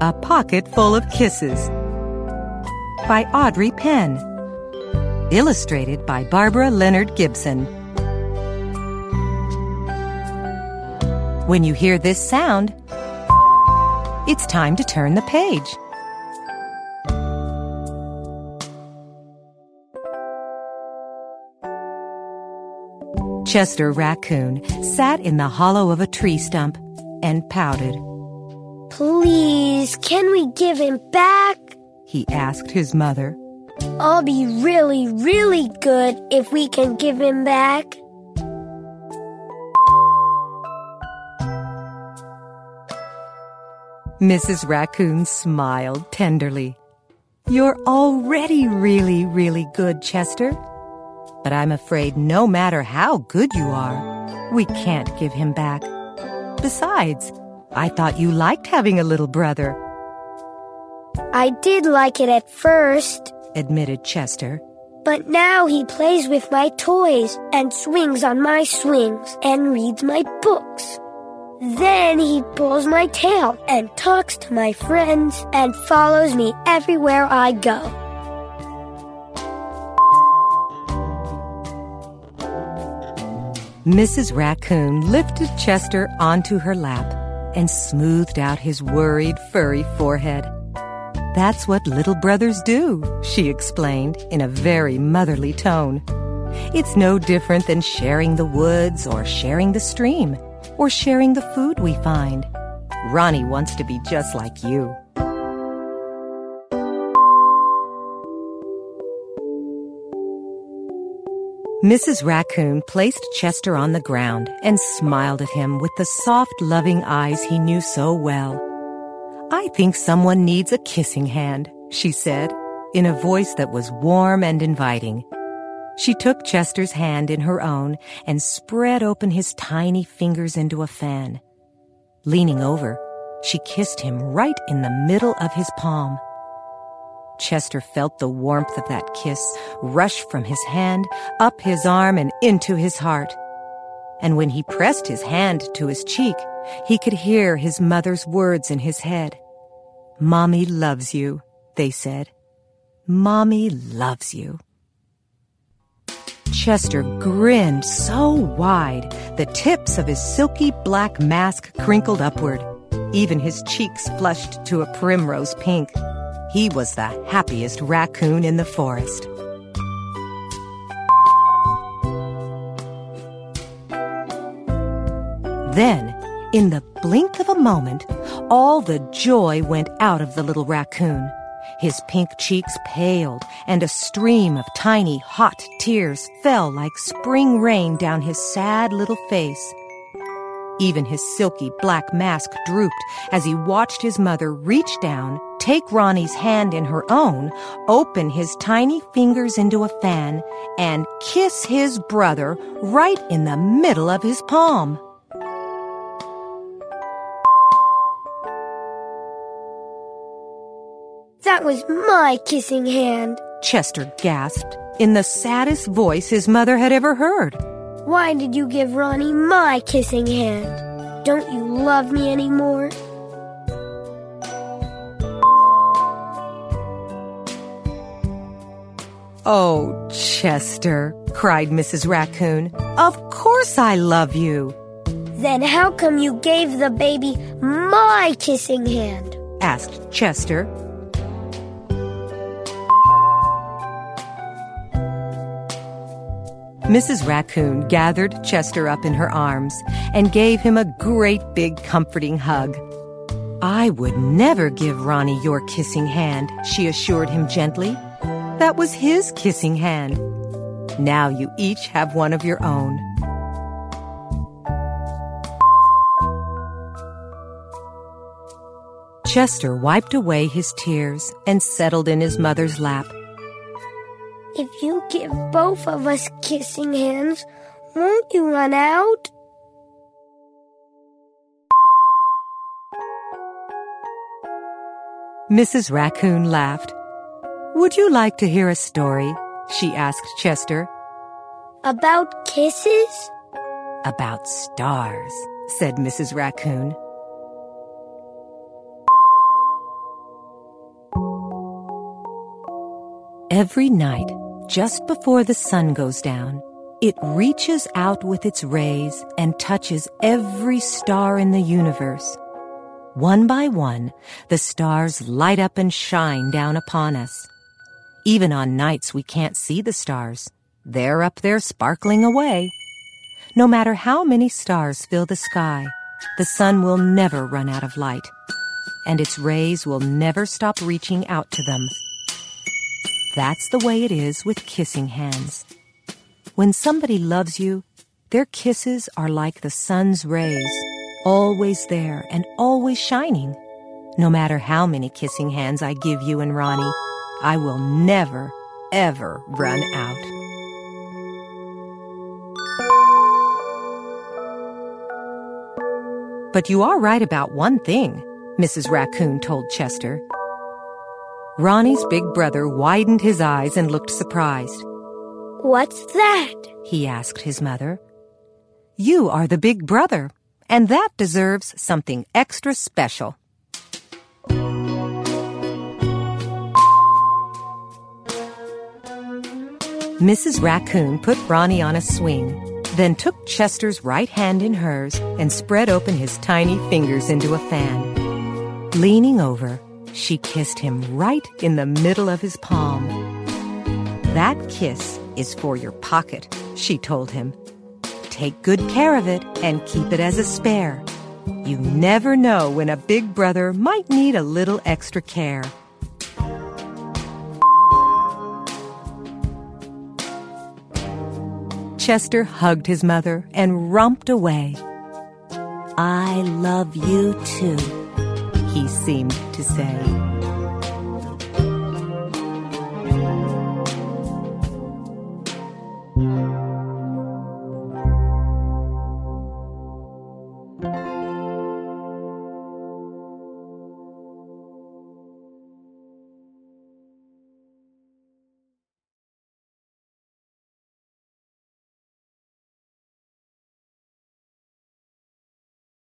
A Pocket Full of Kisses by Audrey Penn. Illustrated by Barbara Leonard Gibson. When you hear this sound, it's time to turn the page. Chester Raccoon sat in the hollow of a tree stump and pouted. Please, can we give him back? He asked his mother. I'll be really, really good if we can give him back. Mrs. Raccoon smiled tenderly. You're already really, really good, Chester. But I'm afraid no matter how good you are, we can't give him back. Besides, I thought you liked having a little brother. I did like it at first, admitted Chester. But now he plays with my toys and swings on my swings and reads my books. Then he pulls my tail and talks to my friends and follows me everywhere I go. Mrs. Raccoon lifted Chester onto her lap and smoothed out his worried, furry forehead. That's what little brothers do, she explained in a very motherly tone. It's no different than sharing the woods or sharing the stream or sharing the food we find. Ronnie wants to be just like you. Mrs. Raccoon placed Chester on the ground and smiled at him with the soft, loving eyes he knew so well. I think someone needs a kissing hand, she said, in a voice that was warm and inviting. She took Chester's hand in her own and spread open his tiny fingers into a fan. Leaning over, she kissed him right in the middle of his palm. Chester felt the warmth of that kiss rush from his hand, up his arm, and into his heart. And when he pressed his hand to his cheek, he could hear his mother's words in his head. Mommy loves you, they said. Mommy loves you. Chester grinned so wide, the tips of his silky black mask crinkled upward. Even his cheeks flushed to a primrose pink. He was the happiest raccoon in the forest. Then, in the blink of a moment, all the joy went out of the little raccoon. His pink cheeks paled, and a stream of tiny, hot tears fell like spring rain down his sad little face. Even his silky black mask drooped as he watched his mother reach down, take Ronnie's hand in her own, open his tiny fingers into a fan, and kiss his brother right in the middle of his palm. That was my kissing hand, Chester gasped in the saddest voice his mother had ever heard. Why did you give Ronnie my kissing hand? Don't you love me anymore? Oh, Chester, cried Mrs. Raccoon. Of course I love you. Then how come you gave the baby my kissing hand? asked Chester. Mrs. Raccoon gathered Chester up in her arms and gave him a great big comforting hug. I would never give Ronnie your kissing hand, she assured him gently. That was his kissing hand. Now you each have one of your own. Chester wiped away his tears and settled in his mother's lap. If you give both of us kissing hands, won't you run out? Mrs. Raccoon laughed. Would you like to hear a story? She asked Chester. About kisses? About stars, said Mrs. Raccoon. Every night, just before the sun goes down, it reaches out with its rays and touches every star in the universe. One by one, the stars light up and shine down upon us. Even on nights we can't see the stars, they're up there sparkling away. No matter how many stars fill the sky, the sun will never run out of light, and its rays will never stop reaching out to them. That's the way it is with kissing hands. When somebody loves you, their kisses are like the sun's rays, always there and always shining. No matter how many kissing hands I give you and Ronnie, I will never, ever run out. But you are right about one thing, Mrs. Raccoon told Chester. Ronnie's big brother widened his eyes and looked surprised. What's that? he asked his mother. You are the big brother, and that deserves something extra special. Mrs. Raccoon put Ronnie on a swing, then took Chester's right hand in hers and spread open his tiny fingers into a fan. Leaning over, she kissed him right in the middle of his palm. That kiss is for your pocket, she told him. Take good care of it and keep it as a spare. You never know when a big brother might need a little extra care. Chester hugged his mother and romped away. I love you too, he seemed to say.